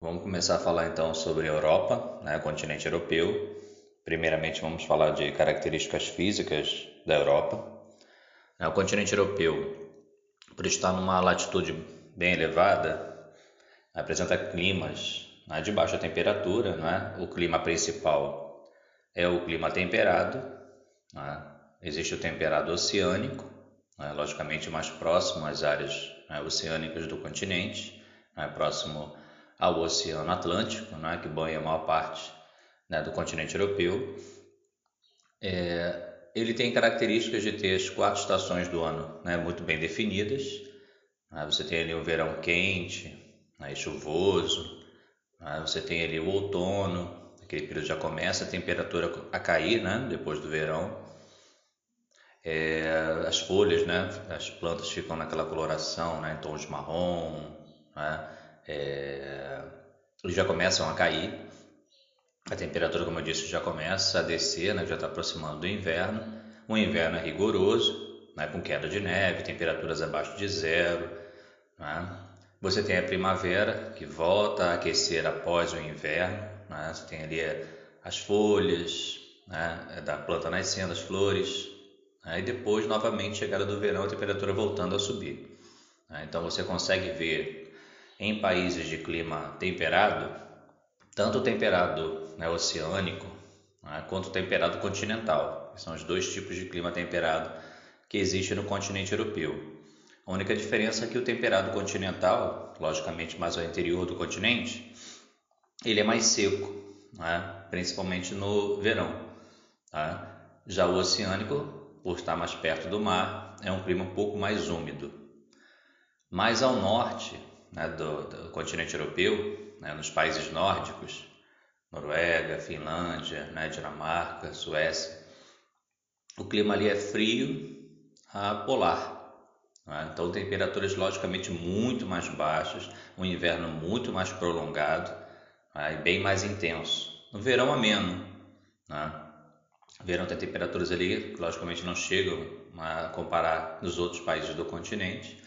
Vamos começar a falar então sobre a Europa, né, continente europeu. Primeiramente, vamos falar de características físicas da Europa. É, o continente europeu, por estar numa latitude bem elevada, apresenta climas né, de baixa temperatura. Né? O clima principal é o clima temperado. Né? Existe o temperado oceânico, né, logicamente mais próximo às áreas né, oceânicas do continente, né, próximo ao Oceano Atlântico, né, que banha a maior parte né, do continente europeu. É, ele tem características de ter as quatro estações do ano né, muito bem definidas. Né, você tem ali o verão quente né, chuvoso, né, você tem ali o outono, aquele período já começa a temperatura a cair né, depois do verão. É, as folhas, né, as plantas ficam naquela coloração né, em tons marrom, né, é, já começam a cair. A temperatura, como eu disse, já começa a descer, né, já está aproximando do inverno. O inverno é rigoroso, né, com queda de neve, temperaturas abaixo de zero. Né? Você tem a primavera, que volta a aquecer após o inverno. Né? Você tem ali as folhas né, da planta nascendo, as flores. Né? E depois, novamente, chegada do verão, a temperatura voltando a subir. Né? Então, você consegue ver em países de clima temperado, tanto temperado né, oceânico né, quanto temperado continental, são os dois tipos de clima temperado que existe no continente europeu. A única diferença é que o temperado continental, logicamente mais ao interior do continente, ele é mais seco, né, principalmente no verão. Tá? Já o oceânico, por estar mais perto do mar, é um clima um pouco mais úmido. Mais ao norte, né, do, do, continente europeu, né, nos países nórdicos, Noruega, Finlândia, né, Dinamarca, Suécia, o clima ali é frio a polar. Né? Então, temperaturas logicamente muito mais baixas, um inverno muito mais prolongado né, e bem mais intenso. No verão, ameno. Né? Verão tem temperaturas ali que logicamente não chegam a comparar nos outros países do continente.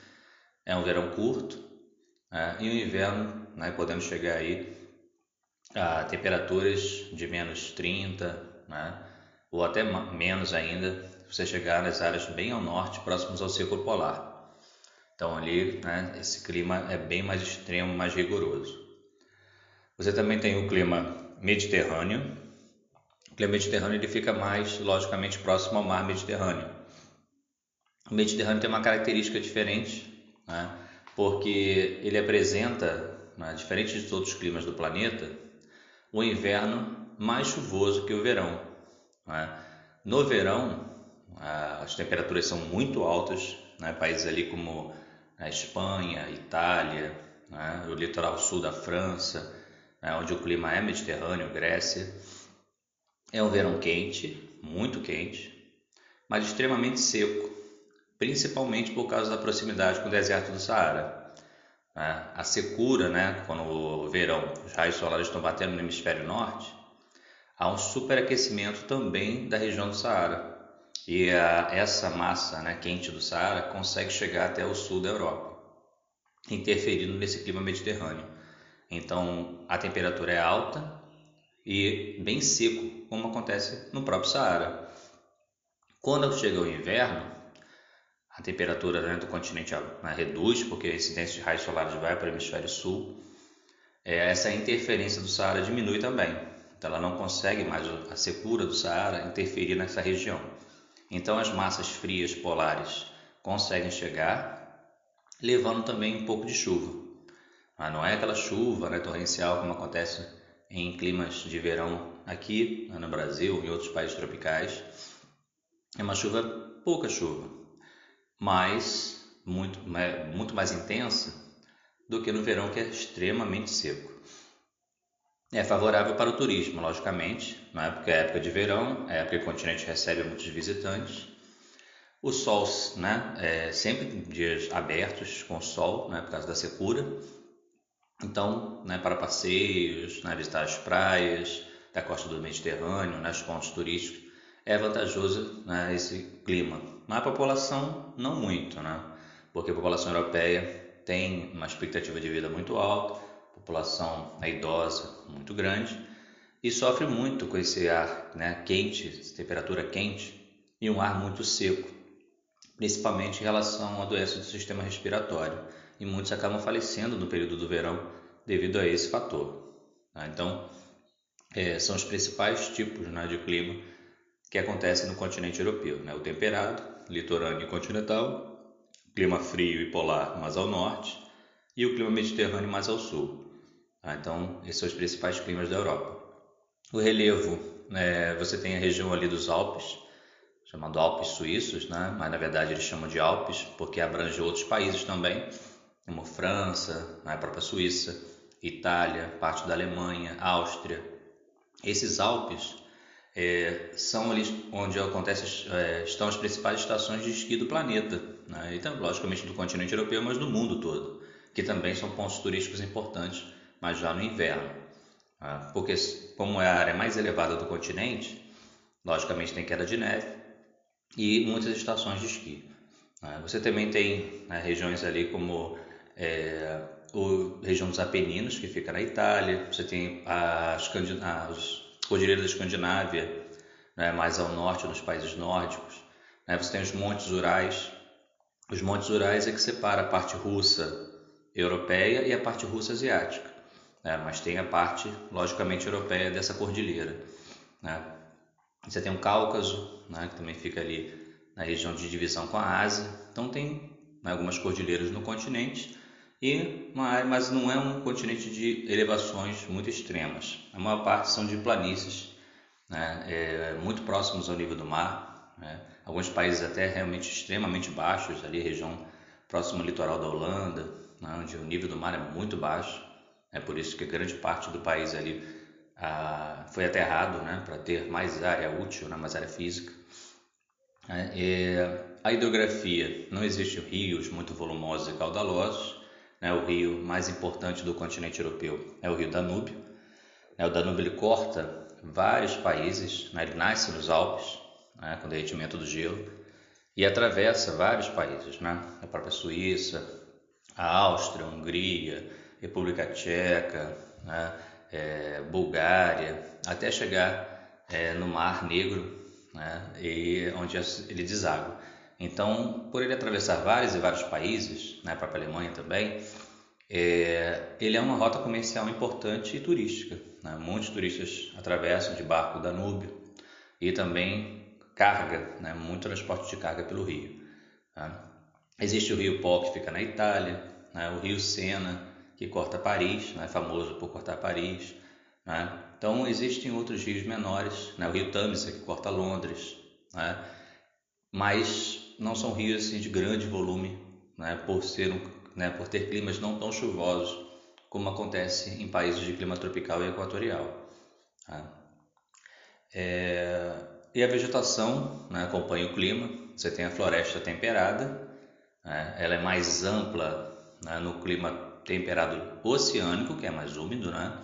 É um verão curto, né? E o inverno, né, podemos chegar aí a temperaturas de menos 30, né, ou até menos ainda, se você chegar nas áreas bem ao norte, próximos ao círculo polar. Então ali, né, esse clima é bem mais extremo, mais rigoroso. Você também tem o clima mediterrâneo. O clima mediterrâneo ele fica mais, logicamente, próximo ao mar Mediterrâneo. O Mediterrâneo tem uma característica diferente, né? Porque ele apresenta, né, diferente de todos os climas do planeta, o inverno mais chuvoso que o verão. Né? No verão, as temperaturas são muito altas, né? países ali como a Espanha, Itália, né? o litoral sul da França, né? onde o clima é mediterrâneo, Grécia. É um verão quente, muito quente, mas extremamente seco principalmente por causa da proximidade com o deserto do Saara. Né? A secura, né, quando o verão, os raios solares estão batendo no hemisfério norte, há um superaquecimento também da região do Saara. E a, essa massa né, quente do Saara consegue chegar até o sul da Europa, interferindo nesse clima mediterrâneo. Então a temperatura é alta e bem seco, como acontece no próprio Saara. Quando chega o inverno, a temperatura né, do continente né, reduz, porque a incidência de raios solares vai para o hemisfério sul. É, essa interferência do Saara diminui também. Então, ela não consegue mais a secura do Saara interferir nessa região. Então, as massas frias polares conseguem chegar, levando também um pouco de chuva. Mas não é aquela chuva né, torrencial como acontece em climas de verão aqui né, no Brasil e outros países tropicais. É uma chuva, pouca chuva, mas muito, muito mais intensa do que no verão, que é extremamente seco. É favorável para o turismo, logicamente, né? porque é época de verão, é época que o continente recebe muitos visitantes. O sol, né? É sempre dias abertos com sol, né? por causa da secura. Então, né? para passeios, né? visitar as praias da costa do Mediterrâneo, né? os pontos turísticos, é vantajoso né, esse clima. Mas a população não muito, né? porque a população europeia tem uma expectativa de vida muito alta, a população é idosa muito grande e sofre muito com esse ar né, quente, temperatura quente e um ar muito seco, principalmente em relação à doença do sistema respiratório. E muitos acabam falecendo no período do verão devido a esse fator. Né? Então, é, são os principais tipos né, de clima que acontecem no continente europeu: né? o temperado, litorâneo e continental, clima frio e polar mais ao norte, e o clima mediterrâneo mais ao sul. Tá? Então, esses são os principais climas da Europa. O relevo, né, você tem a região ali dos Alpes, chamado Alpes Suíços, né? mas na verdade eles chamam de Alpes porque abrange outros países também, como França, né, a própria Suíça, Itália, parte da Alemanha, Áustria. Esses Alpes é, são ali onde acontece, é, estão as principais estações de esqui do planeta, né? então, logicamente do continente europeu, mas do mundo todo, que também são pontos turísticos importantes, mas já no inverno. Né? Porque, como é a área mais elevada do continente, logicamente tem queda de neve, e muitas estações de esqui. Né? Você também tem né, regiões ali como é, o região dos Apeninos, que fica na Itália, você tem as, as cordilheiras da Escandinávia, né, mais ao norte, nos países nórdicos. Né? Você tem os Montes Urais. Os Montes Urais é que separa a parte russa europeia e a parte russa asiática. Né? Mas tem a parte, logicamente, europeia dessa cordilheira. Né? Você tem o Cáucaso, né, que também fica ali na região de divisão com a Ásia. Então tem né, algumas cordilheiras no continente e mas não é um continente de elevações muito extremas. A maior parte são de planícies, né, é, muito próximos ao nível do mar. Né, alguns países até realmente extremamente baixos, ali região próxima ao litoral da Holanda, né, onde o nível do mar é muito baixo. É por isso que grande parte do país ali ah, foi aterrado né, para ter mais área útil, né, mais área física. É, a hidrografia, não existem rios muito volumosos e caudalosos. Né, o rio mais importante do continente europeu é o rio Danúbio. Né, o Danúbio ele corta vários países, né, ele nasce nos Alpes, né, com derretimento do gelo, e atravessa vários países, né, a própria Suíça, a Áustria, a Hungria, República Tcheca, né, é, Bulgária, até chegar é, no Mar Negro, né, e onde ele deságua. Então, por ele atravessar vários e vários países, né, a própria Alemanha também, é, ele é uma rota comercial importante e turística. Né? Muitos turistas atravessam de barco o Danúbio e também carga, né? muito transporte de carga pelo rio. Tá? Existe o rio Po, que fica na Itália, né? o rio Sena, que corta Paris, é famoso por cortar Paris. Né? Então existem outros rios menores, né? o rio Tâmisa que corta Londres, né? mas não são rios assim, de grande volume, né? por ser um, né? por ter climas não tão chuvosos como acontece em países de clima tropical e equatorial. Tá? É... E a vegetação né? acompanha o clima. Você tem a floresta temperada, né? ela é mais ampla né? no clima temperado oceânico, que é mais úmido, né?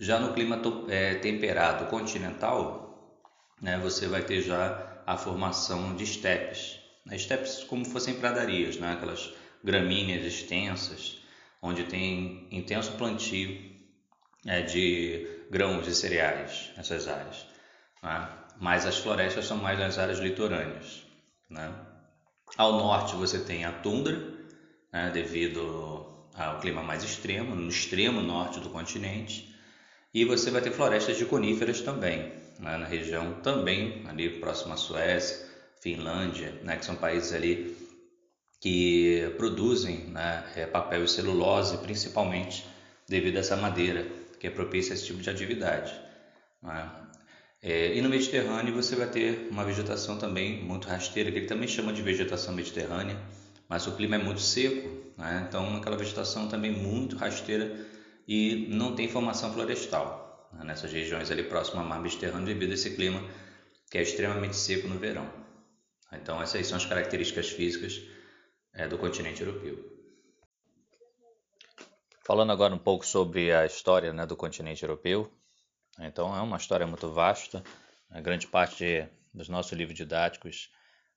Já no clima é, temperado continental, né, você vai ter já a formação de estepes. Estepes como fossem pradarias, né? aquelas gramíneas extensas, onde tem intenso plantio é, de grãos e cereais nessas áreas. Né? Mas as florestas são mais nas áreas litorâneas. Né? Ao norte você tem a tundra, né, devido ao clima mais extremo, no extremo norte do continente, e você vai ter florestas de coníferas também, né, na região também ali próximo à Suécia, Finlândia, né, que são países ali que produzem né, é, papel e celulose, principalmente devido a essa madeira que é propícia a esse tipo de atividade. Né? É, e no Mediterrâneo você vai ter uma vegetação também muito rasteira, que ele também chama de vegetação mediterrânea, mas o clima é muito seco, né? então aquela vegetação também muito rasteira e não tem formação florestal né? nessas regiões ali próximas ao mar Mediterrâneo devido a esse clima que é extremamente seco no verão. Então essas são as características físicas é, do continente europeu. Falando agora um pouco sobre a história né, do continente europeu, então é uma história muito vasta, a grande parte dos nossos livros didáticos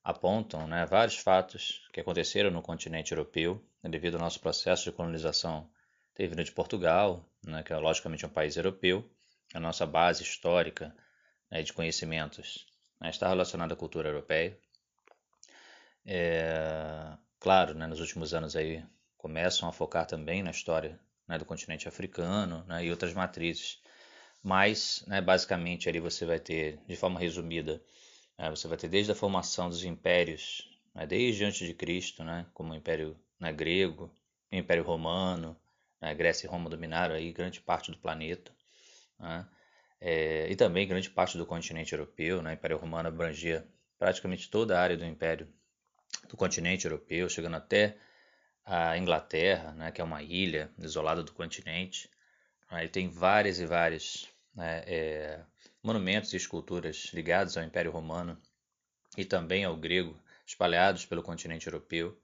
apontam né, vários fatos que aconteceram no continente europeu devido ao nosso processo de colonização ter vindo de Portugal, né, que é logicamente um país europeu. A nossa base histórica né, de conhecimentos né, está relacionada à cultura europeia. É, claro, né, nos últimos anos aí começam a focar também na história né, do continente africano né, e outras matrizes. Mas, né, basicamente, ali você vai ter, de forma resumida, né, você vai ter desde a formação dos impérios, né, desde antes de Cristo, né, como o Império né, Grego, o Império Romano, né, Grécia e Roma dominaram aí grande parte do planeta, né, é, e também grande parte do continente europeu. Né, o Império Romano abrangia praticamente toda a área do Império do continente europeu, chegando até a Inglaterra, né, que é uma ilha isolada do continente. Aí tem várias e várias né, é, monumentos e esculturas ligados ao Império Romano e também ao grego, espalhados pelo continente europeu,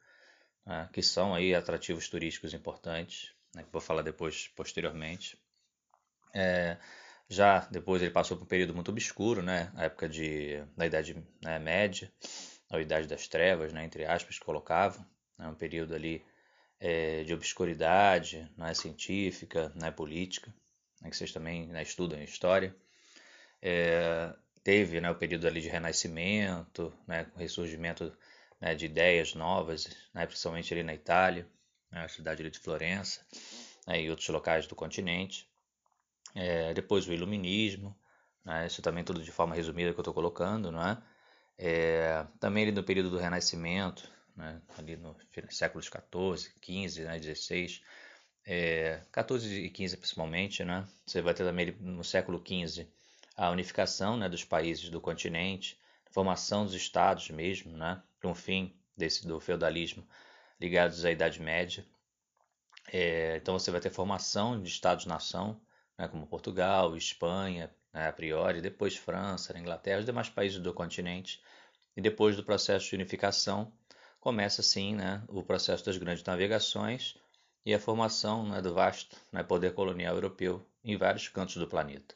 né, que são aí atrativos turísticos importantes, né, que vou falar depois, posteriormente. É, já depois ele passou por um período muito obscuro, né, a época de, da Idade né, Média, a Idade das Trevas, né, entre aspas, colocavam, né, um período ali é, de obscuridade, né, científica, né, política, né, que vocês também né, estudam história. É, teve né, o período ali de renascimento, né, com ressurgimento né, de ideias novas, né, principalmente ali na Itália, né, a cidade de Florença né, e outros locais do continente. É, depois o iluminismo, né, isso também tudo de forma resumida que eu estou colocando, não é? É? também ali no período do renascimento, né, ali no séculos 14, 15, né, 16, é, 14 e 15 principalmente, né, você vai ter também no século 15 a unificação né, dos países do continente, formação dos estados mesmo, né, com o fim desse, do feudalismo ligados à Idade Média. É, então você vai ter formação de estados-nação, né, como Portugal, Espanha, né, a priori, depois França, Inglaterra, os demais países do continente, e depois do processo de unificação, começa assim né, o processo das grandes navegações e a formação né, do vasto né, poder colonial europeu em vários cantos do planeta.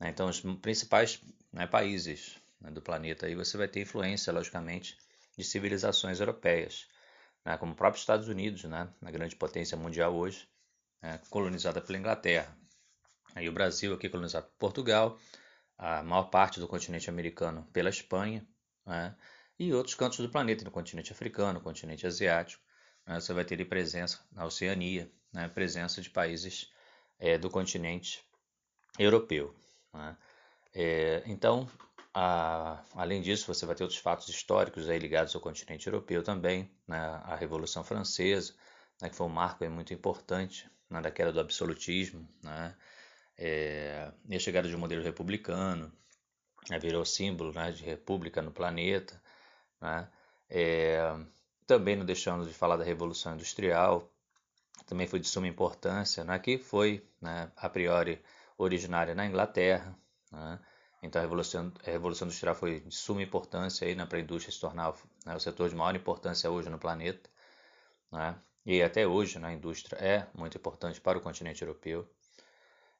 Então, os principais né, países né, do planeta aí você vai ter influência, logicamente, de civilizações europeias, como o próprio Estados Unidos, né, a grande potência mundial hoje, colonizada pela Inglaterra. Aí o Brasil aqui colonizado por Portugal, a maior parte do continente americano pela Espanha, né, e outros cantos do planeta, no continente africano, no continente asiático. Né, você vai ter presença na Oceania, né, presença de países é, do continente europeu. É, então, a, além disso, você vai ter outros fatos históricos aí ligados ao continente europeu também, né, a Revolução Francesa, né, que foi um marco muito importante da queda do absolutismo, né, é, e a chegada de um modelo republicano, né, virou símbolo né, de república no planeta, né? É, também não deixando de falar da Revolução Industrial, também foi de suma importância, né? que foi, né, a priori, originária na Inglaterra. Né? Então a Revolução, a Revolução Industrial foi de suma importância né, para a indústria se tornar né, o setor de maior importância hoje no planeta. Né? E até hoje né, a indústria é muito importante para o continente europeu.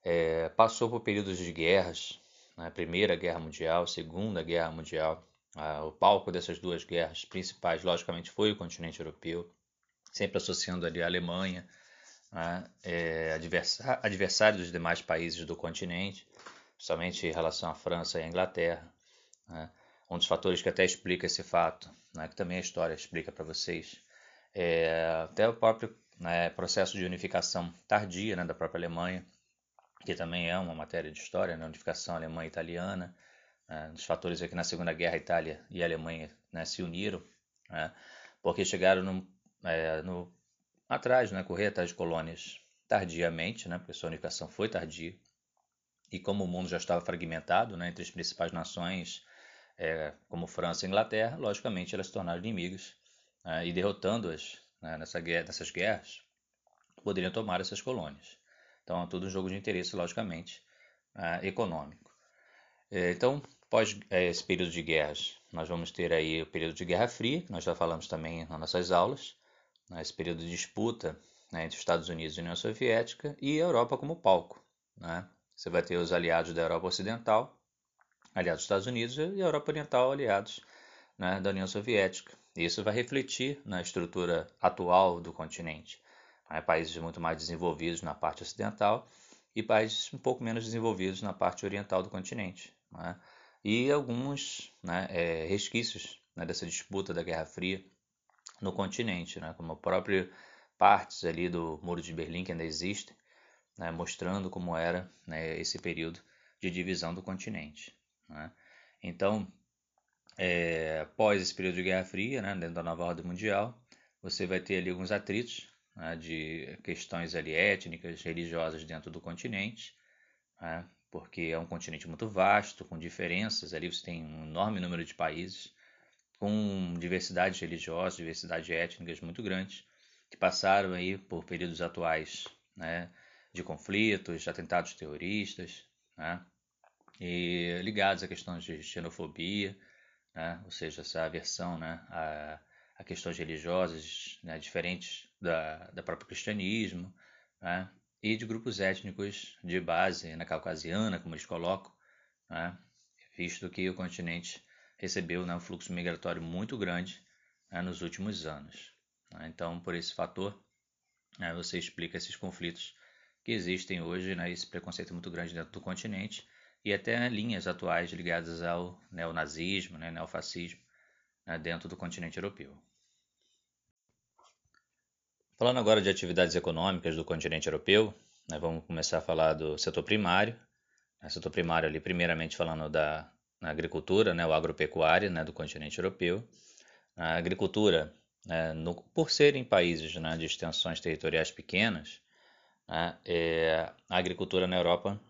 É, passou por períodos de guerras, né, Primeira Guerra Mundial, Segunda Guerra Mundial, ah, o palco dessas duas guerras principais, logicamente, foi o continente europeu, sempre associando ali a Alemanha, né, é, adversário dos demais países do continente, principalmente em relação à França e à Inglaterra. Né. Um dos fatores que até explica esse fato, né, que também a história explica para vocês, é até o próprio né, processo de unificação tardia né, da própria Alemanha, que também é uma matéria de história, né, unificação alemã-italiana, né, dos fatores aqui na Segunda Guerra, a Itália e a Alemanha né, se uniram, né, porque chegaram no, é, no, atrás, né, correr atrás de colônias tardiamente, né, porque sua unificação foi tardia, e como o mundo já estava fragmentado né, entre as principais nações, é, como França e Inglaterra, logicamente elas se tornaram inimigas, né, e derrotando-as né, nessa nessas guerras, poderiam tomar essas colônias. Então, é tudo um jogo de interesse, logicamente, é, econômico. É, então, Após é, esse período de guerras, nós vamos ter aí o período de Guerra Fria, que nós já falamos também nas nossas aulas, né, esse período de disputa né, entre Estados Unidos e União Soviética e a Europa como palco. Né? Você vai ter os aliados da Europa Ocidental, aliados dos Estados Unidos, e a Europa Oriental, aliados né, da União Soviética. Isso vai refletir na estrutura atual do continente. Né? países muito mais desenvolvidos na parte ocidental e países um pouco menos desenvolvidos na parte oriental do continente. Né? E alguns né, é, resquícios né, dessa disputa da Guerra Fria no continente, né, como próprio partes ali do Muro de Berlim que ainda existem, né, mostrando como era esse período de divisão do continente. Né. Então, é, após esse período de Guerra Fria, né, dentro da nova ordem mundial, você vai ter ali alguns atritos né, de questões ali étnicas, religiosas dentro do continente, né, porque é um continente muito vasto, com diferenças ali, você tem um enorme número de países, com diversidades religiosas, diversidades étnicas muito grandes, que passaram aí por períodos atuais né, de conflitos, de atentados terroristas, né, e ligados a questões de xenofobia, né, ou seja, essa aversão né, a, a questões religiosas né, diferentes da, da próprio cristianismo, né, e de grupos étnicos de base na caucasiana, como eles colocam, né, visto que o continente recebeu né, um fluxo migratório muito grande né, nos últimos anos. Né? Então, por esse fator, né, você explica esses conflitos que existem hoje, né, esse preconceito muito grande dentro do continente e até linhas atuais ligadas ao neonazismo, né, neofascismo, dentro do continente europeu. Falando agora de atividades econômicas do continente europeu, né, vamos começar a falar do setor primário. O setor primário ali, primeiramente falando da agricultura, né, o agropecuária né, do continente europeu. A agricultura, né, no, por serem países né, de extensões territoriais pequenas, né, é, a agricultura na Europa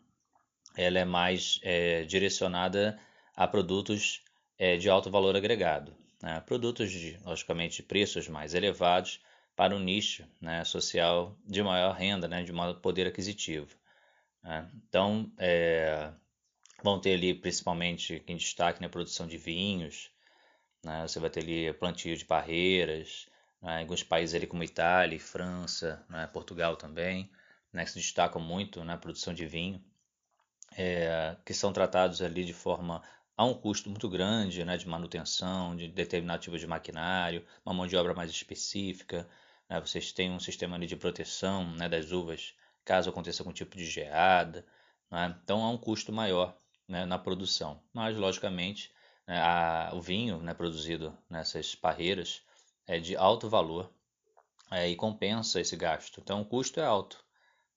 ela é mais é, direcionada a produtos é, de alto valor agregado, né, produtos de, logicamente, preços mais elevados para um nicho né, social de maior renda, né, de maior poder aquisitivo. Né. Então, é, Vão ter ali principalmente em destaque na né, produção de vinhos, né? você vai ter ali plantio de barreiras, né? alguns países ali como Itália, França, né? Portugal também, né? que se destacam muito na produção de vinho, é, que são tratados ali de forma a um custo muito grande né? de manutenção, de determinado tipo de maquinário, uma mão de obra mais específica, né? vocês têm um sistema de proteção né? das uvas caso aconteça algum tipo de geada, né? então há um custo maior né, na produção. Mas, logicamente, né, a, o vinho né, produzido nessas parreiras é de alto valor é, e compensa esse gasto. Então, o custo é alto,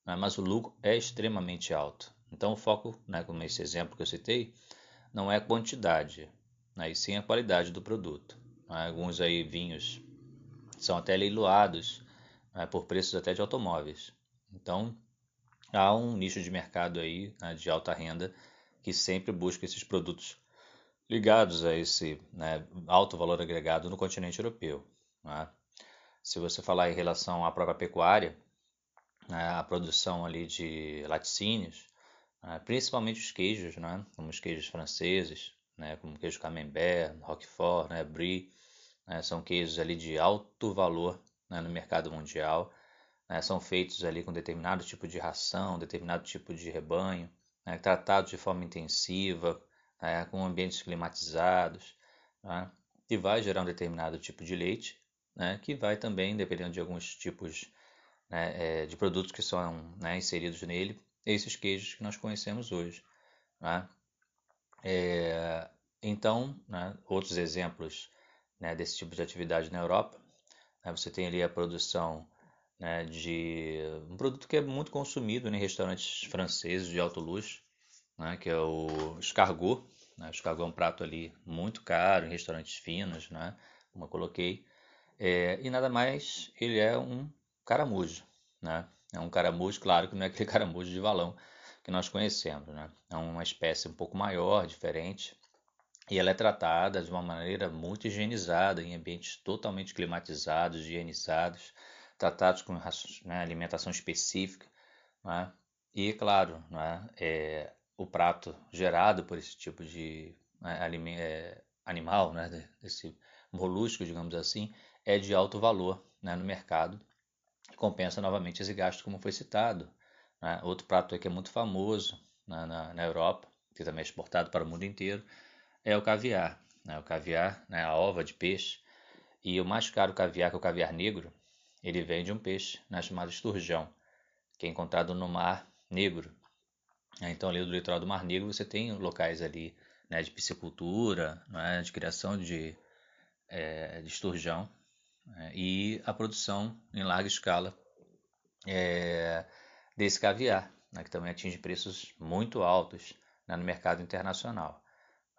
né, mas o lucro é extremamente alto. Então, o foco, né, como esse exemplo que eu citei, não é a quantidade, né, e sim a qualidade do produto. Né. Alguns aí vinhos são até leiloados né, por preços até de automóveis. Então, há um nicho de mercado aí né, de alta renda que sempre busca esses produtos ligados a esse né, alto valor agregado no continente europeu. Né? Se você falar em relação à própria pecuária, né, a produção ali de laticínios, né, principalmente os queijos, né, como os queijos franceses, né, como queijo camembert, roquefort, brie, né, são queijos ali de alto valor né, no mercado mundial, né, são feitos ali com determinado tipo de ração, determinado tipo de rebanho, né, tratados de forma intensiva, né, com ambientes climatizados, né, e vai gerar um determinado tipo de leite, que vai também, dependendo de alguns tipos é, de produtos que são inseridos nele, esses queijos que nós conhecemos hoje. É, então, né, outros exemplos né, desse tipo de atividade na Europa, né, você tem ali a produção né, de um produto que é muito consumido né, em restaurantes franceses de alto luxo, né, que é o escargot. Né? O escargot é um prato ali muito caro em restaurantes finos, né, como eu coloquei. É, e nada mais, ele é um caramujo. Né? É um caramujo, claro que não é aquele caramujo de valão que nós conhecemos. Né? É uma espécie um pouco maior, diferente, e ela é tratada de uma maneira muito higienizada, em ambientes totalmente climatizados, higienizados, tratados com né, alimentação específica. Né? E, claro, né, é, o prato gerado por esse tipo de né, é, animal, né, desse molusco, digamos assim, é de alto valor né, no mercado, compensa novamente esse gasto, como foi citado. Né? Outro prato que é muito famoso na, na, na, Europa, que também é exportado para o mundo inteiro, é o caviar. Né? O caviar, né, a ova de peixe, e o mais caro caviar, que é o caviar negro, ele vem de um peixe né, chamado esturjão, que é encontrado no Mar Negro. Então, ali do litoral do Mar Negro, você tem locais ali né, de piscicultura, né, de criação de, é, de esturjão né, e a produção em larga escala é, desse caviar, né, que também atinge preços muito altos né, no mercado internacional.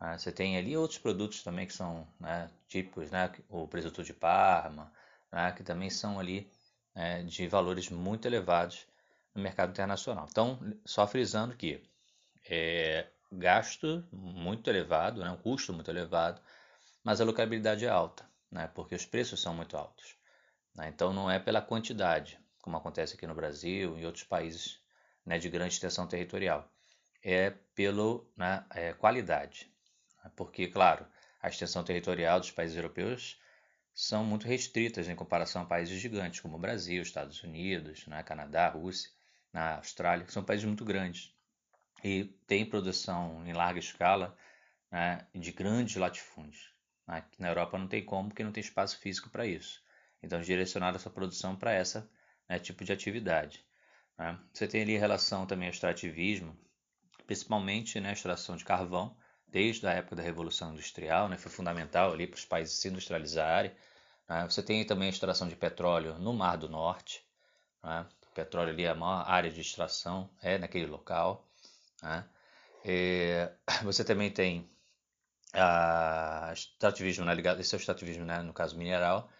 Né. Você tem ali outros produtos também que são né, típicos, né, o presunto de Parma, né, que também são ali é, de valores muito elevados no mercado internacional. Então, só frisando que é, gasto muito elevado, né, um custo muito elevado, mas a lucrabilidade é alta, né, porque os preços são muito altos. Né, então, não é pela quantidade, como acontece aqui no Brasil e outros países né, de grande extensão territorial, é pela né, é, qualidade. Porque, claro, a extensão territorial dos países europeus são muito restritas em comparação a países gigantes como o Brasil, Estados Unidos, né, Canadá, Rússia, na Austrália, que são países muito grandes e têm produção em larga escala né, de grandes latifúndios. Né, na Europa não tem como, porque não tem espaço físico para isso. Então, direcionar essa produção para essa né, tipo de atividade. Né. Você tem ali relação também ao extrativismo, principalmente né, extração de carvão, desde a época da Revolução Industrial, né, foi fundamental ali para os países se industrializarem. Né? Você tem também a extração de petróleo no Mar do Norte. Né? O petróleo ali, a maior área de extração é naquele local. Né? E você também tem a extrativismo, né, ligado, esse é o extrativismo né, no caso mineral.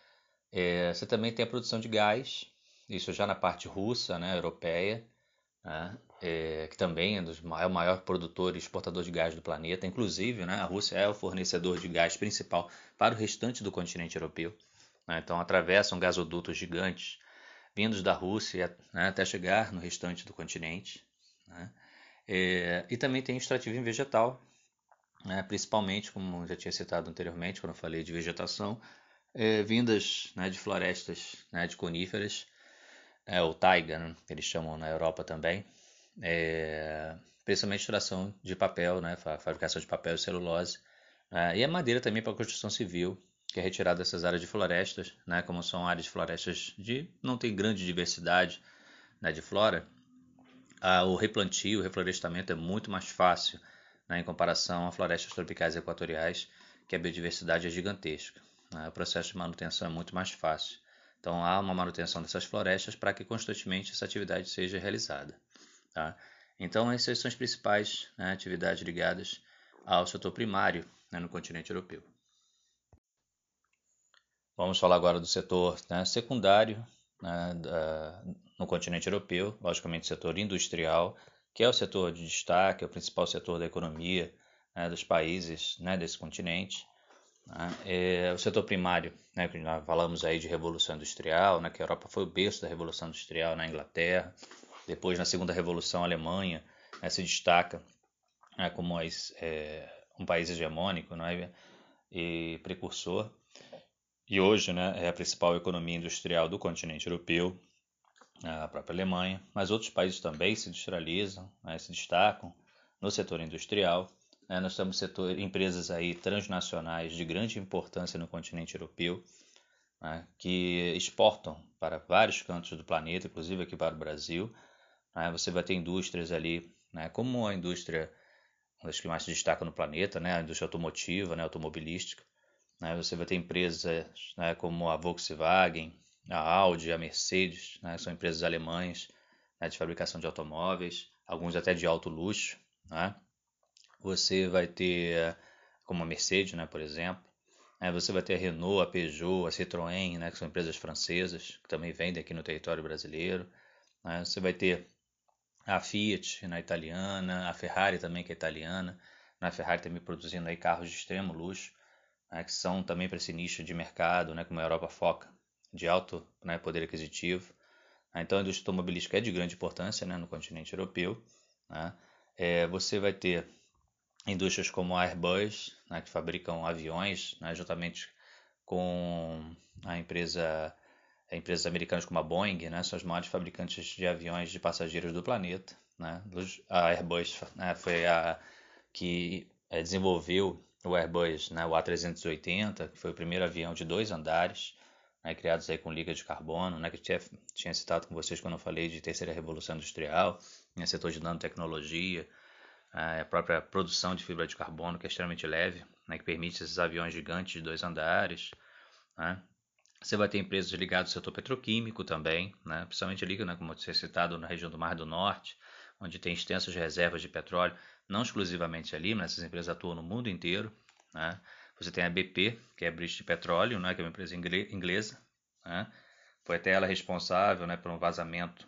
É, você também tem a produção de gás, isso já na parte russa, né, europeia, né, é, que também é, dos, é, o maior produtor e exportador de gás do planeta. Inclusive, né, a Rússia é o fornecedor de gás principal para o restante do continente europeu. Né, então, atravessam gasodutos gigantes vindos da Rússia né, até chegar no restante do continente. Né. É, e também tem extrativismo vegetal, né, principalmente, como já tinha citado anteriormente, quando eu falei de vegetação, é, vindas né, de florestas né, de coníferas, é, ou taiga, né, eles chamam na Europa também, é, principalmente extração de papel, né, fabricação de papel e celulose, é, e a madeira também para construção civil, que é retirada dessas áreas de florestas, né, como são áreas de florestas de não tem grande diversidade né, de flora, a, o replantio, o reflorestamento é muito mais fácil né, em comparação a florestas tropicais equatoriais, que a biodiversidade é gigantesca. Né, o processo de manutenção é muito mais fácil. Então há uma manutenção dessas florestas para que constantemente essa atividade seja realizada. Tá? Então, essas são as principais né, atividades ligadas ao setor primário né, no continente europeu. Vamos falar agora do setor né, secundário né, da, no continente europeu, logicamente setor industrial, que é o setor de destaque, é o principal setor da economia né, dos países né, desse continente. Né. É, o setor primário, né, que nós falamos aí de revolução industrial, né, que a Europa foi o berço da revolução industrial na Inglaterra, depois, na segunda revolução, a Alemanha né, se destaca né, como é, um país hegemônico né, e precursor. E hoje né, é a principal economia industrial do continente europeu, a própria Alemanha, mas outros países também se industrializam, né, se destacam no setor industrial. Né, nós temos setor, empresas aí transnacionais de grande importância no continente europeu, né, que exportam para vários cantos do planeta, inclusive aqui para o Brasil, né? Você vai ter indústrias ali, né? como a indústria, uma das que mais se destaca no planeta, né? a indústria automotiva, né? automobilística. Né? Você vai ter empresas né? como a Volkswagen, a Audi, a Mercedes, né? são empresas alemãs né? de fabricação de automóveis, alguns até de alto luxo. Né? Você vai ter, como a Mercedes, né? por exemplo, né? você vai ter a Renault, a Peugeot, a Citroën, né? que são empresas francesas, que também vendem aqui no território brasileiro. Né? Você vai ter a Fiat na italiana, a Ferrari também que é italiana, né? a Ferrari também produzindo aí carros de extremo luxo, né? que são também para esse nicho de mercado, né? como a Europa foca, de alto né? poder aquisitivo. Né? Então a indústria automobilística é de grande importância né? no continente europeu. Né? É, você vai ter indústrias como a Airbus, né? que fabricam aviões, né? juntamente com a empresa empresas americanas como a Boeing, né, são as maiores fabricantes de aviões de passageiros do planeta. Né? A Airbus né, foi a que é, desenvolveu o Airbus, né, o A380, que foi o primeiro avião de dois andares. né, criados aí com liga de carbono, né, que tinha, tinha citado com vocês quando eu falei de terceira revolução industrial, né, setor de nanotecnologia, a própria produção de fibra de carbono, que é extremamente leve, né, que permite esses aviões gigantes de dois andares. Né. Você vai ter empresas ligadas ao setor petroquímico também, né, principalmente ali, né, como tinha citado, na região do Mar do Norte, onde tem extensas reservas de petróleo, não exclusivamente ali, mas essas empresas atuam no mundo inteiro. Né. Você tem a BP, que é a British Petroleum, né, que é uma empresa inglesa. Né? Foi até ela responsável né, por um vazamento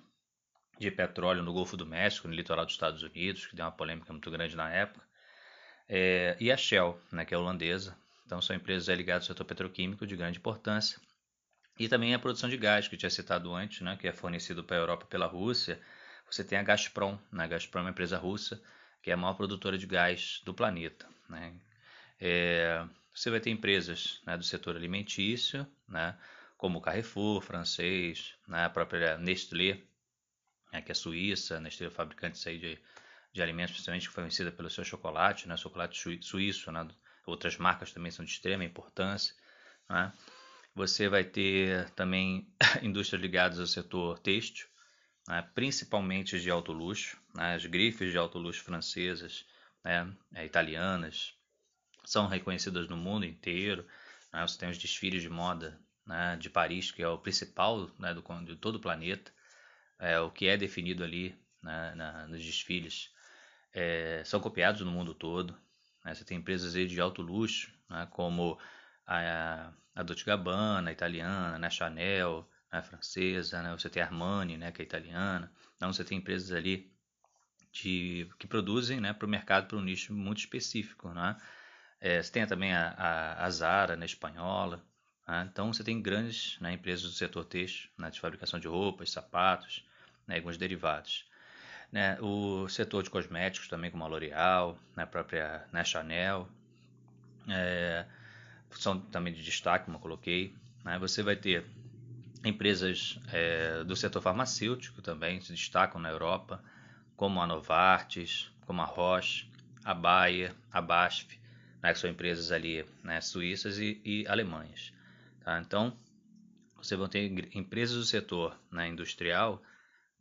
de petróleo no Golfo do México, no litoral dos Estados Unidos, que deu uma polêmica muito grande na época. É, e a Shell, né, que é holandesa. Então, são empresas ligadas ao setor petroquímico de grande importância. E também a produção de gás, que eu tinha citado antes, né, que é fornecido para a Europa pela Rússia. Você tem a Gazprom, né, a Gazprom é uma empresa russa, que é a maior produtora de gás do planeta. Né? É, você vai ter empresas né, do setor alimentício, né, como o Carrefour, francês, né, a própria Nestlé, né, que é suíça, Nestlé é fabricante de, de alimentos, principalmente conhecida pelo seu chocolate, né, chocolate suíço, né, outras marcas também são de extrema importância. Né. Você vai ter também indústrias ligadas ao setor têxtil, né, principalmente de alto luxo, né, as grifes de alto luxo francesas, né, é, italianas, são reconhecidas no mundo inteiro. Né? Você tem os desfiles de moda né, de Paris, que é o principal né, do, de todo o planeta. É, o que é definido ali na, nos desfiles é, são copiados no mundo todo. Você tem empresas de alto luxo, como a, a Dolce Gabbana, italiana, né, Chanel, né, francesa, né, você tem a Armani, né, que é italiana. Então você tem empresas ali de, que produzem né, para o mercado, para um nicho muito específico. Né? É, você tem também a, a, a Zara, né, espanhola. Né? Então, você tem grandes né, empresas do setor têxtil, né, de fabricação de roupas, sapatos, né, alguns derivados. Né, o setor de cosméticos também, como a L'Oréal, né, a própria né, Chanel, é, são também de destaque, como eu coloquei. Né, você vai ter empresas é, do setor farmacêutico também, se destacam na Europa, como a Novartis, como a Roche, a Bayer, a BASF, né, que são empresas ali né, suíças e, e alemãs. Tá? Então, você vai ter empresas do setor né, industrial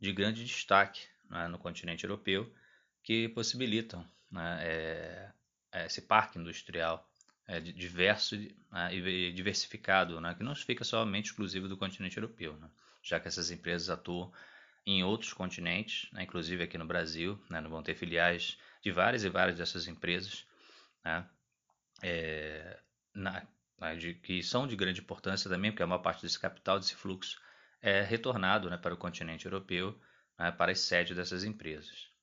de grande destaque né, no continente europeu que possibilitam né, é, é esse parque industrial é, diverso né, e diversificado, né, que não fica somente exclusivo do continente europeu, né, já que essas empresas atuam em outros continentes, né, inclusive aqui no Brasil, né, vão ter filiais de várias e várias dessas empresas, né, é, na, de, que são de grande importância também, porque a maior parte desse capital, desse fluxo, é retornado para o continente europeu, para as sedes dessas empresas.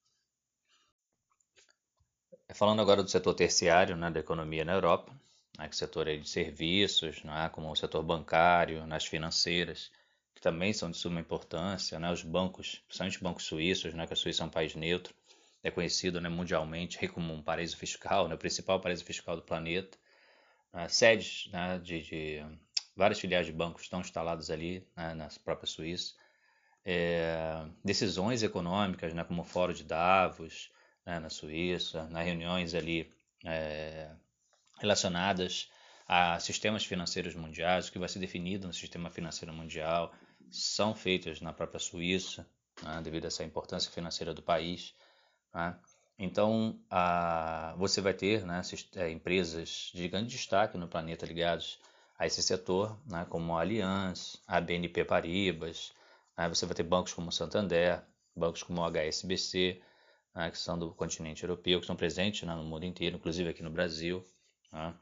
Falando agora do setor terciário né, da economia na Europa, né, que é o setor de serviços, né, como o setor bancário, nas financeiras, que também são de suma importância, né, os bancos, principalmente bancos suíços, né, que a Suíça é um país neutro, é conhecido né, mundialmente como um paraíso fiscal, né, o principal paraíso fiscal do planeta. Uh, sedes né, de, de, várias filiais de bancos estão instaladas ali né, na própria Suíça. É, decisões econômicas, né, como o Fórum de Davos, né, na Suíça, nas reuniões ali é, relacionadas a sistemas financeiros mundiais, o que vai ser definido no sistema financeiro mundial, são feitas na própria Suíça, né, devido a essa importância financeira do país. Né? Então, a, você vai ter né, é, empresas de grande destaque no planeta ligadas a esse setor, né, como a Allianz, a BNP Paribas, né, você vai ter bancos como o Santander, bancos como o HSBC, né, que são do continente europeu, que estão presentes né, no mundo inteiro, inclusive aqui no Brasil. Né.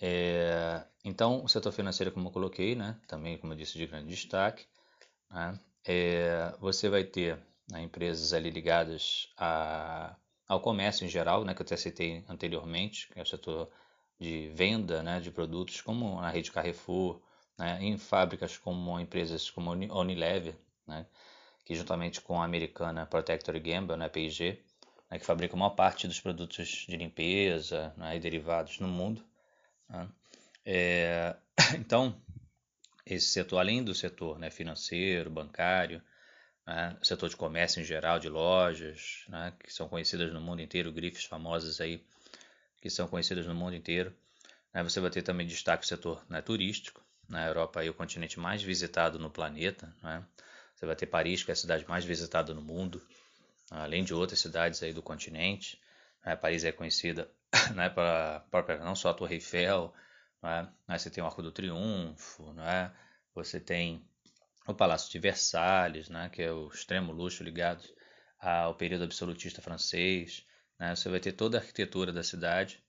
É, então, o setor financeiro, como eu coloquei, né, também, como eu disse, de grande destaque. Né, é, você vai ter né, empresas ali ligadas a, ao comércio em geral, né, que eu até citei anteriormente, que é o setor de venda né, de produtos, como a rede Carrefour, né, em fábricas como empresas como a Unilever, né, que juntamente com a americana Procter Gamble, né, P&G, né, que fabrica a maior parte dos produtos de limpeza né, e derivados no mundo. Né. É, então, esse setor, além do setor né, financeiro, bancário, né? setor de comércio em geral, de lojas, né? que são conhecidas no mundo inteiro, grifes famosas aí, que são conhecidas no mundo inteiro. Né? Você vai ter também destaque o setor né, turístico, Na Europa é o continente mais visitado no planeta. Né? Você vai ter Paris, que é a cidade mais visitada no mundo, além de outras cidades aí do continente. Né? Paris é conhecida né, para não só a Torre Eiffel, né? você tem o Arco do Triunfo, né? você tem o Palácio de Versalhes, né? que é o extremo luxo ligado ao período absolutista francês. Né? Você vai ter toda a arquitetura da cidade,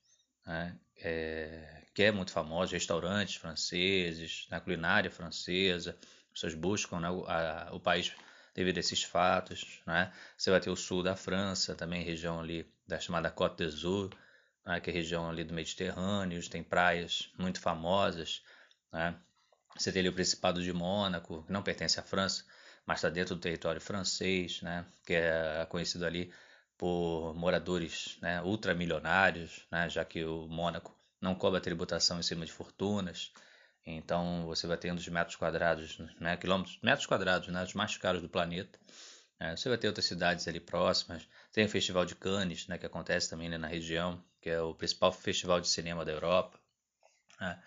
né? é, que é muito famosa, restaurantes franceses, né? culinária francesa, pessoas buscam né? o, a, o país devido a esses fatos. Né? Você vai ter o sul da França, também região ali da chamada Côte d'Azur, né? que é a região ali do Mediterrâneo, tem praias muito famosas. Né? Você tem ali o Principado de Mônaco, que não pertence à França, mas está dentro do território francês, né? que é conhecido ali por moradores né, ultramilionários, né, já que o Mônaco não cobra tributação em cima de fortunas. Então você vai ter um dos metros quadrados, né, quilômetros, metros quadrados, né, os mais caros do planeta. É, você vai ter outras cidades ali próximas. Tem o Festival de Cannes, né, que acontece também na região, que é o principal festival de cinema da Europa. Né.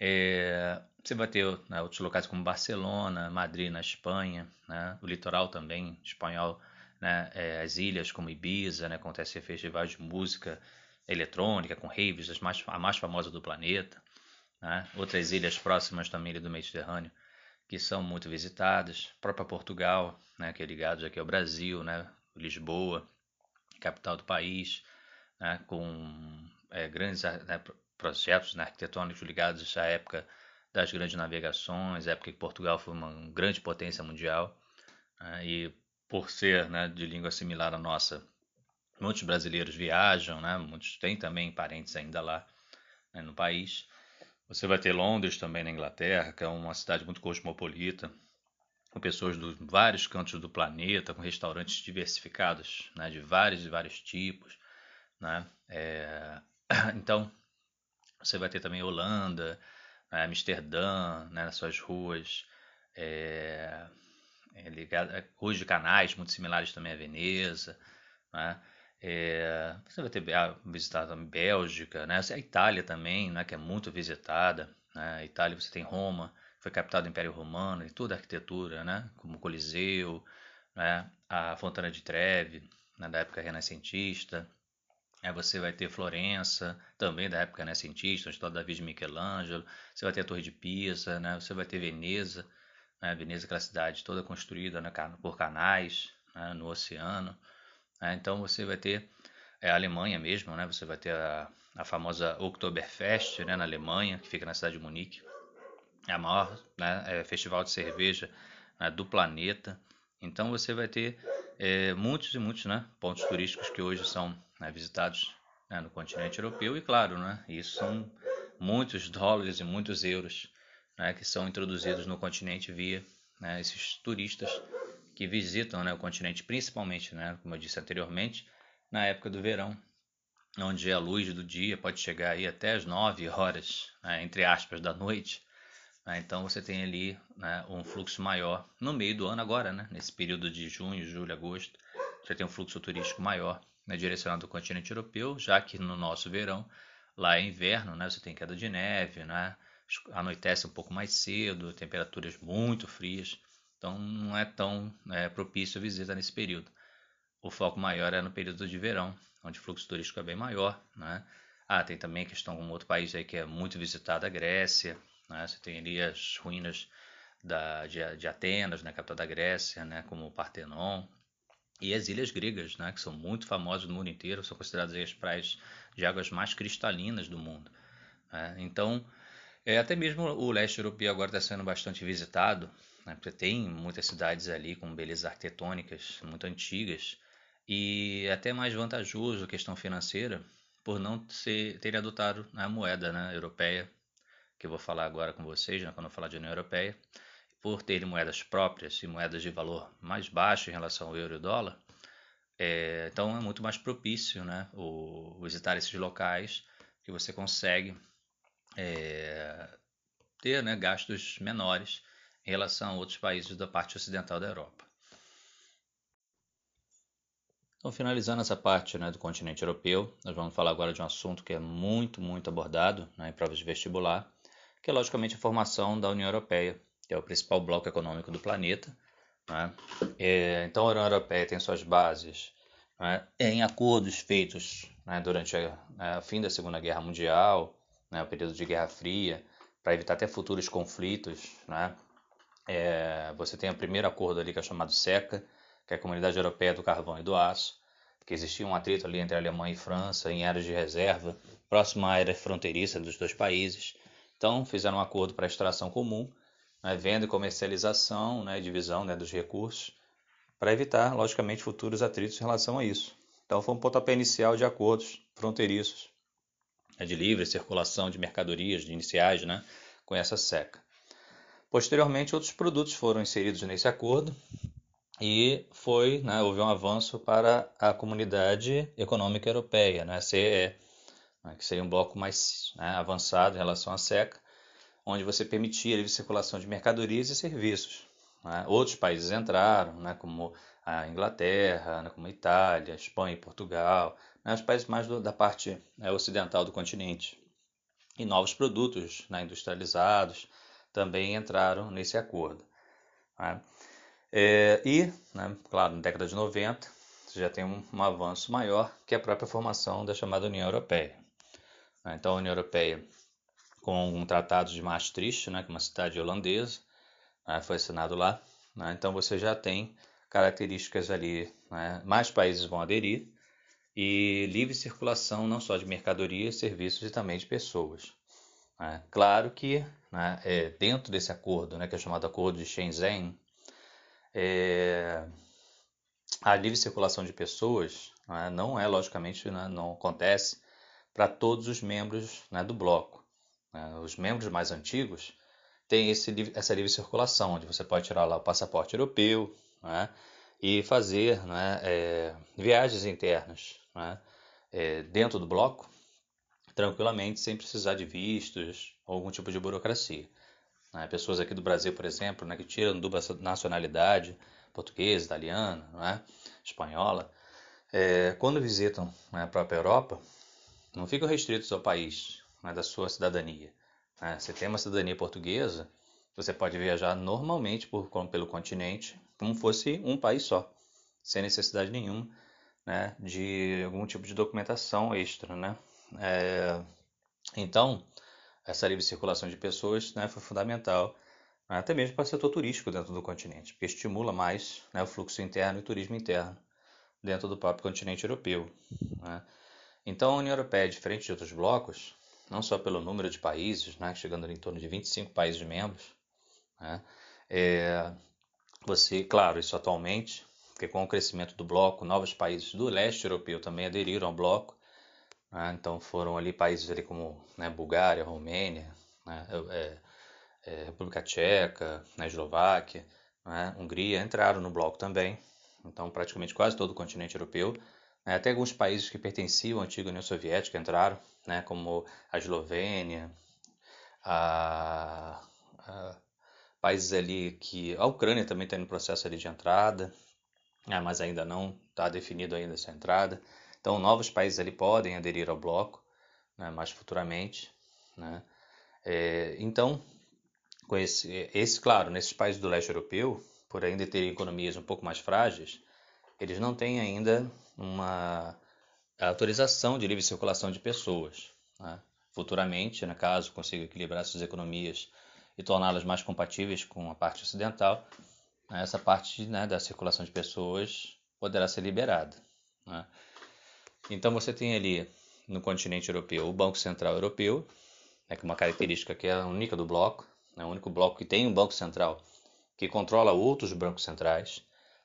É, você vai ter né, outros locais como Barcelona, Madrid na Espanha, né, o litoral também espanhol né, é, as ilhas como Ibiza, né, acontece festivais de música eletrônica com raves, as mais, a mais famosa do planeta, né, outras ilhas próximas também do Mediterrâneo que são muito visitadas, própria Portugal, né, que é ligado aqui ao Brasil, né, Lisboa, capital do país, né, com é, grandes né, projetos né, arquitetônicos ligados à época das grandes navegações, época que Portugal foi uma grande potência mundial, né, e por ser né, de língua similar à nossa, muitos brasileiros viajam, né, muitos têm também parentes ainda lá né, no país. Você vai ter Londres também na Inglaterra, que é uma cidade muito cosmopolita, com pessoas de vários cantos do planeta, com restaurantes diversificados, né, de vários e vários tipos. Né? É... Então, você vai ter também Holanda, né, Amsterdã, né, nas suas ruas. É é ligado, é, ruas de canais muito similares também a Veneza, né? É, você vai ter a, visitar também Bélgica, né? A Itália também, né? Que é muito visitada. Né? A Itália você tem Roma, foi capital do Império Romano e toda a arquitetura, né? Como o Coliseu, né? A Fontana de Trevi, né? da época renascentista. Aí você vai ter Florença, também da época renascentista, onde está Davi de Michelangelo. Você vai ter a Torre de Pisa, né? Você vai ter Veneza, né? Veneza, aquela cidade toda construída né, por canais né, no oceano. Né? Então você vai ter é, a Alemanha mesmo, né? você vai ter a, a famosa Oktoberfest né, na Alemanha, que fica na cidade de Munique. É a maior né, é, festival de cerveja né, do planeta. Então você vai ter é, muitos e muitos né, pontos turísticos que hoje são né, visitados né, no continente europeu e claro, né, isso são muitos dólares e muitos euros né, que são introduzidos no continente via né, esses turistas que visitam né, o continente, principalmente, né, como eu disse anteriormente, na época do verão, onde a luz do dia pode chegar aí até as 9 horas, né, entre aspas, da noite. Né, então você tem ali né, um fluxo maior no meio do ano agora, né, nesse período de junho, julho, agosto, você tem um fluxo turístico maior né, direcionado ao continente europeu, já que no nosso verão, lá é inverno, né, você tem queda de neve, né, anoitece um pouco mais cedo, temperaturas muito frias, então não é tão é, propício a visita nesse período. O foco maior é no período de verão, onde o fluxo turístico é bem maior. Né? Ah, tem também a questão com outro país aí que é muito visitado, a Grécia. Né? Você tem ali as ruínas da, de, de Atenas, na né? capital da Grécia, né? como o Partenon. E as ilhas gregas, né? que são muito famosas no mundo inteiro, são consideradas as praias de águas mais cristalinas do mundo. Né? Então, é, até mesmo o leste europeu agora está sendo bastante visitado, né, porque tem muitas cidades ali com belezas arquitetônicas muito antigas e até mais vantajoso a questão financeira por não ser, ter adotado a moeda né, europeia, que eu vou falar agora com vocês, né, quando eu falar de União Europeia, por terem moedas próprias e moedas de valor mais baixo em relação ao euro e dólar, é, então é muito mais propício né, o, visitar esses locais que você consegue é, ter né, gastos menores em relação a outros países da parte ocidental da Europa. Então, finalizando essa parte né, do continente europeu, nós vamos falar agora de um assunto que é muito, muito abordado né, em provas de vestibular, que é logicamente a formação da União Europeia, que é o principal bloco econômico do planeta. Né? É, então a União Europeia tem suas bases né, em acordos feitos né, durante né, o fim da Segunda Guerra Mundial, né, o período de Guerra Fria, para evitar até futuros conflitos. Né? É, você tem o primeiro acordo ali que é chamado SECA, que é a Comunidade Europeia do Carvão e do Aço, que existia um atrito ali entre Alemanha e França em áreas de reserva, próxima à área fronteiriça dos dois países. Então, fizeram um acordo para extração comum, né, venda e comercialização, né, divisão né, dos recursos, para evitar, logicamente, futuros atritos em relação a isso. Então, foi um pontapé inicial de acordos fronteiriços, né, de livre circulação de mercadorias, de iniciais, né, com essa seca. Posteriormente, outros produtos foram inseridos nesse acordo, e foi, né, houve um avanço para a Comunidade Econômica Europeia, né, CEE, né, que seria um bloco mais né, avançado em relação à SECA, onde você permitia a livre circulação de mercadorias e serviços. Né. Outros países entraram, né, como a Inglaterra, como a Itália, Espanha e Portugal, os países mais do, da parte ocidental do continente. E novos produtos industrializados também entraram nesse acordo. Né. É, e, né, claro, na década de 90, você já tem um, um, avanço maior, que a própria formação da chamada União Europeia. Né, então, a União Europeia, com um tratado de Maastricht, né, que é uma cidade holandesa, né, foi assinado lá. Né, então, você já tem características ali, mais países vão aderir, e livre circulação não só de mercadorias, serviços e também de pessoas. Né. Claro que né, é, dentro desse acordo, né, que é chamado Acordo de Shenzhen, é, a livre circulação de pessoas né, não é, logicamente, né, não acontece para todos os membros né, do bloco. Né. Os membros mais antigos têm esse, essa livre circulação, onde você pode tirar lá o passaporte europeu e fazer é, viagens internas é, dentro do bloco tranquilamente, sem precisar de vistos ou algum tipo de burocracia. Né? Pessoas aqui do Brasil, por exemplo, né, que tiram dupla nacionalidade, portuguesa, italiana, né, espanhola, é, quando visitam né, a própria Europa, não ficam restritos ao país né, da sua cidadania. Né? Você tem uma cidadania portuguesa, você pode viajar normalmente por, pelo continente, como fosse um país só, sem necessidade nenhuma né, de algum tipo de documentação extra. Né? É, então, essa livre circulação de pessoas né, foi fundamental, né, até mesmo para o setor turístico dentro do continente, porque estimula mais né, o fluxo interno e o turismo interno dentro do próprio continente europeu. Né. Então, a União Europeia, diferente de outros blocos, não só pelo número de países, né, chegando em torno de 25 países membros, né, é, você, claro, isso atualmente, porque com o crescimento do bloco, novos países do leste europeu também aderiram ao bloco, né? Então foram ali países ali como né, Bulgária, Romênia, né, é, é, República Tcheca, né, Eslováquia, né, Hungria entraram no bloco também. Então praticamente quase todo o continente europeu. Né, até alguns países que pertenciam à antiga União Soviética entraram, né, como a Eslovênia, a, a, países ali que a Ucrânia também está no processo ali de entrada, né, mas ainda não está definido ainda essa entrada. Então, novos países ali podem aderir ao bloco né, mais futuramente. Né? É, então, com esse, esse, claro, nesses países do leste europeu, por ainda terem economias um pouco mais frágeis, eles não têm ainda uma autorização de livre circulação de pessoas. Né? Futuramente, no caso consiga equilibrar suas economias e torná-las mais compatíveis com a parte ocidental, né, essa parte né, da circulação de pessoas poderá ser liberada. Né? Então você tem ali no continente europeu o Banco Central Europeu, né, que é uma característica que é única do bloco, é né, o único bloco que tem um Banco Central que controla outros bancos centrais.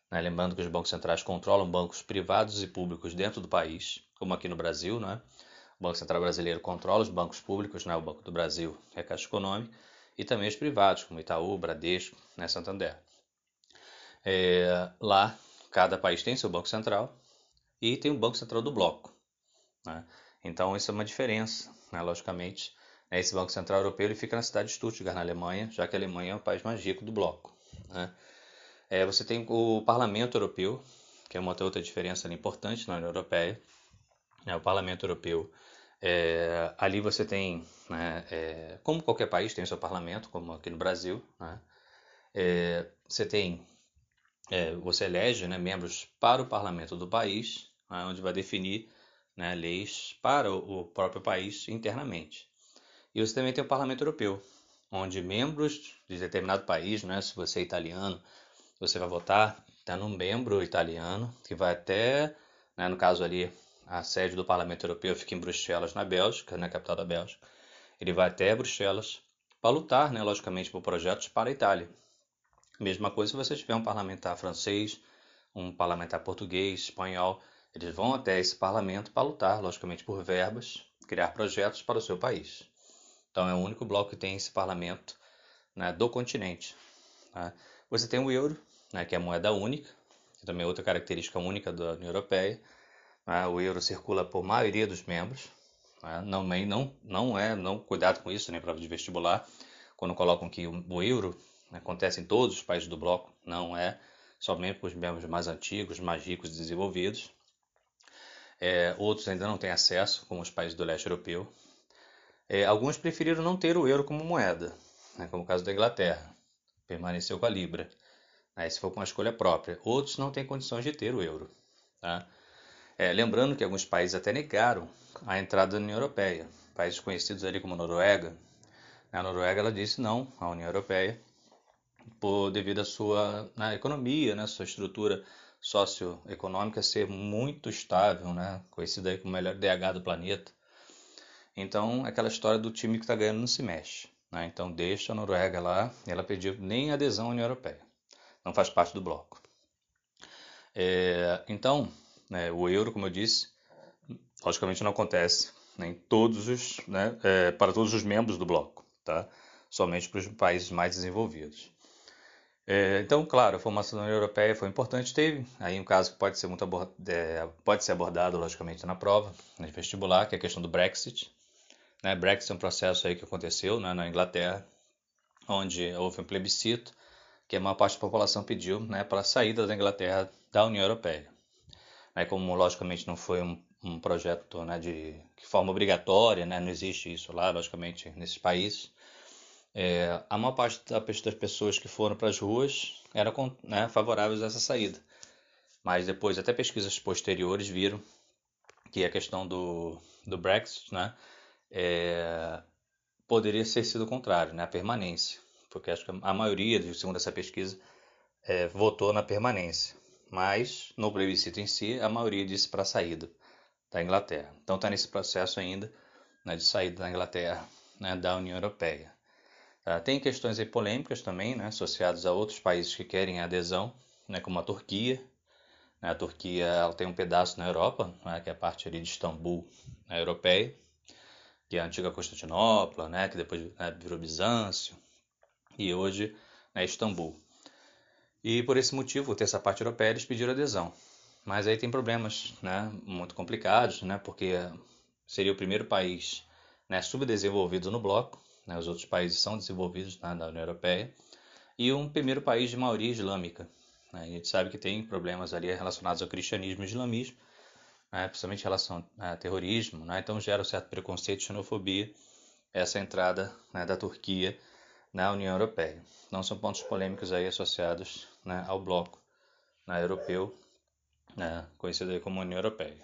Né, lembrando que os bancos centrais controlam bancos privados e públicos dentro do país, como aqui no Brasil. Né? O Banco Central Brasileiro controla os bancos públicos, né, o Banco do Brasil, é a Caixa Econômica, e também os privados, como Itaú, Bradesco, né, Santander. É, lá, cada país tem seu Banco Central, e tem o Banco Central do Bloco. Né? Então, isso é uma diferença, né? logicamente. Né? Esse Banco Central Europeu ele fica na cidade de Stuttgart, na Alemanha, já que a Alemanha é o país mais rico do Bloco. Né? É, você tem o Parlamento Europeu, que é uma outra diferença importante na União Europeia. Né? O Parlamento Europeu É, ali você tem, né, é, como qualquer país tem seu parlamento, como aqui no Brasil, é, você tem, é, você elege né, membros para o parlamento do país, né, onde vai definir né, leis para o, próprio país internamente. E você também tem o parlamento europeu, onde membros de determinado país, né, se você é italiano, você vai votar tá num membro italiano que vai até, né, no caso ali, a sede do Parlamento Europeu fica em Bruxelas, na Bélgica, na capital da Bélgica. Ele vai até Bruxelas para lutar, né, logicamente, por projetos para a Itália. Mesma coisa se você tiver um parlamentar francês, um parlamentar português, espanhol, eles vão até esse parlamento para lutar, logicamente, por verbas, criar projetos para o seu país. Então é o único bloco que tem esse parlamento né, do continente. Né? Você tem o euro, né, que é a moeda única, que também é outra característica única da União Europeia. Né? O euro circula por maioria dos membros. Né? Não, não, não é, não cuidado com isso, nem prova de vestibular. Quando colocam que o, euro acontece em todos os países do bloco, não é somente para os membros mais antigos, mais ricos e desenvolvidos. É, outros ainda não têm acesso, como os países do leste europeu. É, alguns preferiram não ter o euro como moeda, né, como o caso da Inglaterra, permaneceu com a libra. Né, se for com uma escolha própria. Outros não têm condições de ter o euro. Tá? É, lembrando que alguns países até negaram a entrada na União Europeia. Países conhecidos ali como Noruega. A Noruega ela disse não à União Europeia por devido à sua né, economia, né, sua estrutura socioeconômica ser muito estável, né, conhecida aí como o melhor DH do planeta. Então, aquela história do time que está ganhando não se mexe. Né? Então, deixa a Noruega lá, ela pediu nem adesão à União Europeia, não faz parte do bloco. É, então, né, o euro, como eu disse, logicamente não acontece né, todos os, né, é, para todos os membros do bloco, tá? somente para os países mais desenvolvidos. É, então, claro, a formação da União Europeia foi importante. Teve aí um caso que pode ser muito abord... é, pode ser abordado logicamente na prova, no vestibular, que é a questão do Brexit. Né? Brexit é um processo aí que aconteceu né, na Inglaterra, onde houve um plebiscito que a maior parte da população pediu né, para a saída da Inglaterra da União Europeia. Né, como logicamente não foi um, um projeto né, de, de forma obrigatória, né, não existe isso lá, logicamente, nesses países, é, a maior parte das pessoas que foram para as ruas eram né, favoráveis a essa saída. Mas depois, até pesquisas posteriores viram que a questão do, do Brexit né, é, poderia ser sido o contrário, né, a permanência. Porque acho que a maioria, segundo essa pesquisa, é, votou na permanência. Mas, no plebiscito em si, a maioria disse para a saída da Inglaterra. Então está nesse processo ainda né, de saída da Inglaterra né, da União Europeia. Uh, tem questões polêmicas também, né, associadas a outros países que querem adesão, né, como a Turquia. Né, a Turquia ela tem um pedaço na Europa, né, que é a parte ali de Istambul, na europeia, que é a antiga Constantinopla, né, que depois né, virou Bizâncio, e hoje é Istambul. E por esse motivo, ter essa parte europeia, eles pediram adesão. Mas aí tem problemas né, muito complicados, né, porque seria o primeiro país né, subdesenvolvido no bloco, né, os outros países são desenvolvidos né, na União Europeia, e um primeiro país de maioria islâmica. Né, a gente sabe que tem problemas ali relacionados ao cristianismo e islamismo, né, principalmente em relação a terrorismo, né, então gera um certo preconceito e xenofobia essa entrada né, da Turquia na União Europeia. Então são pontos polêmicos aí associados né, ao bloco né, europeu, né, conhecido como União Europeia.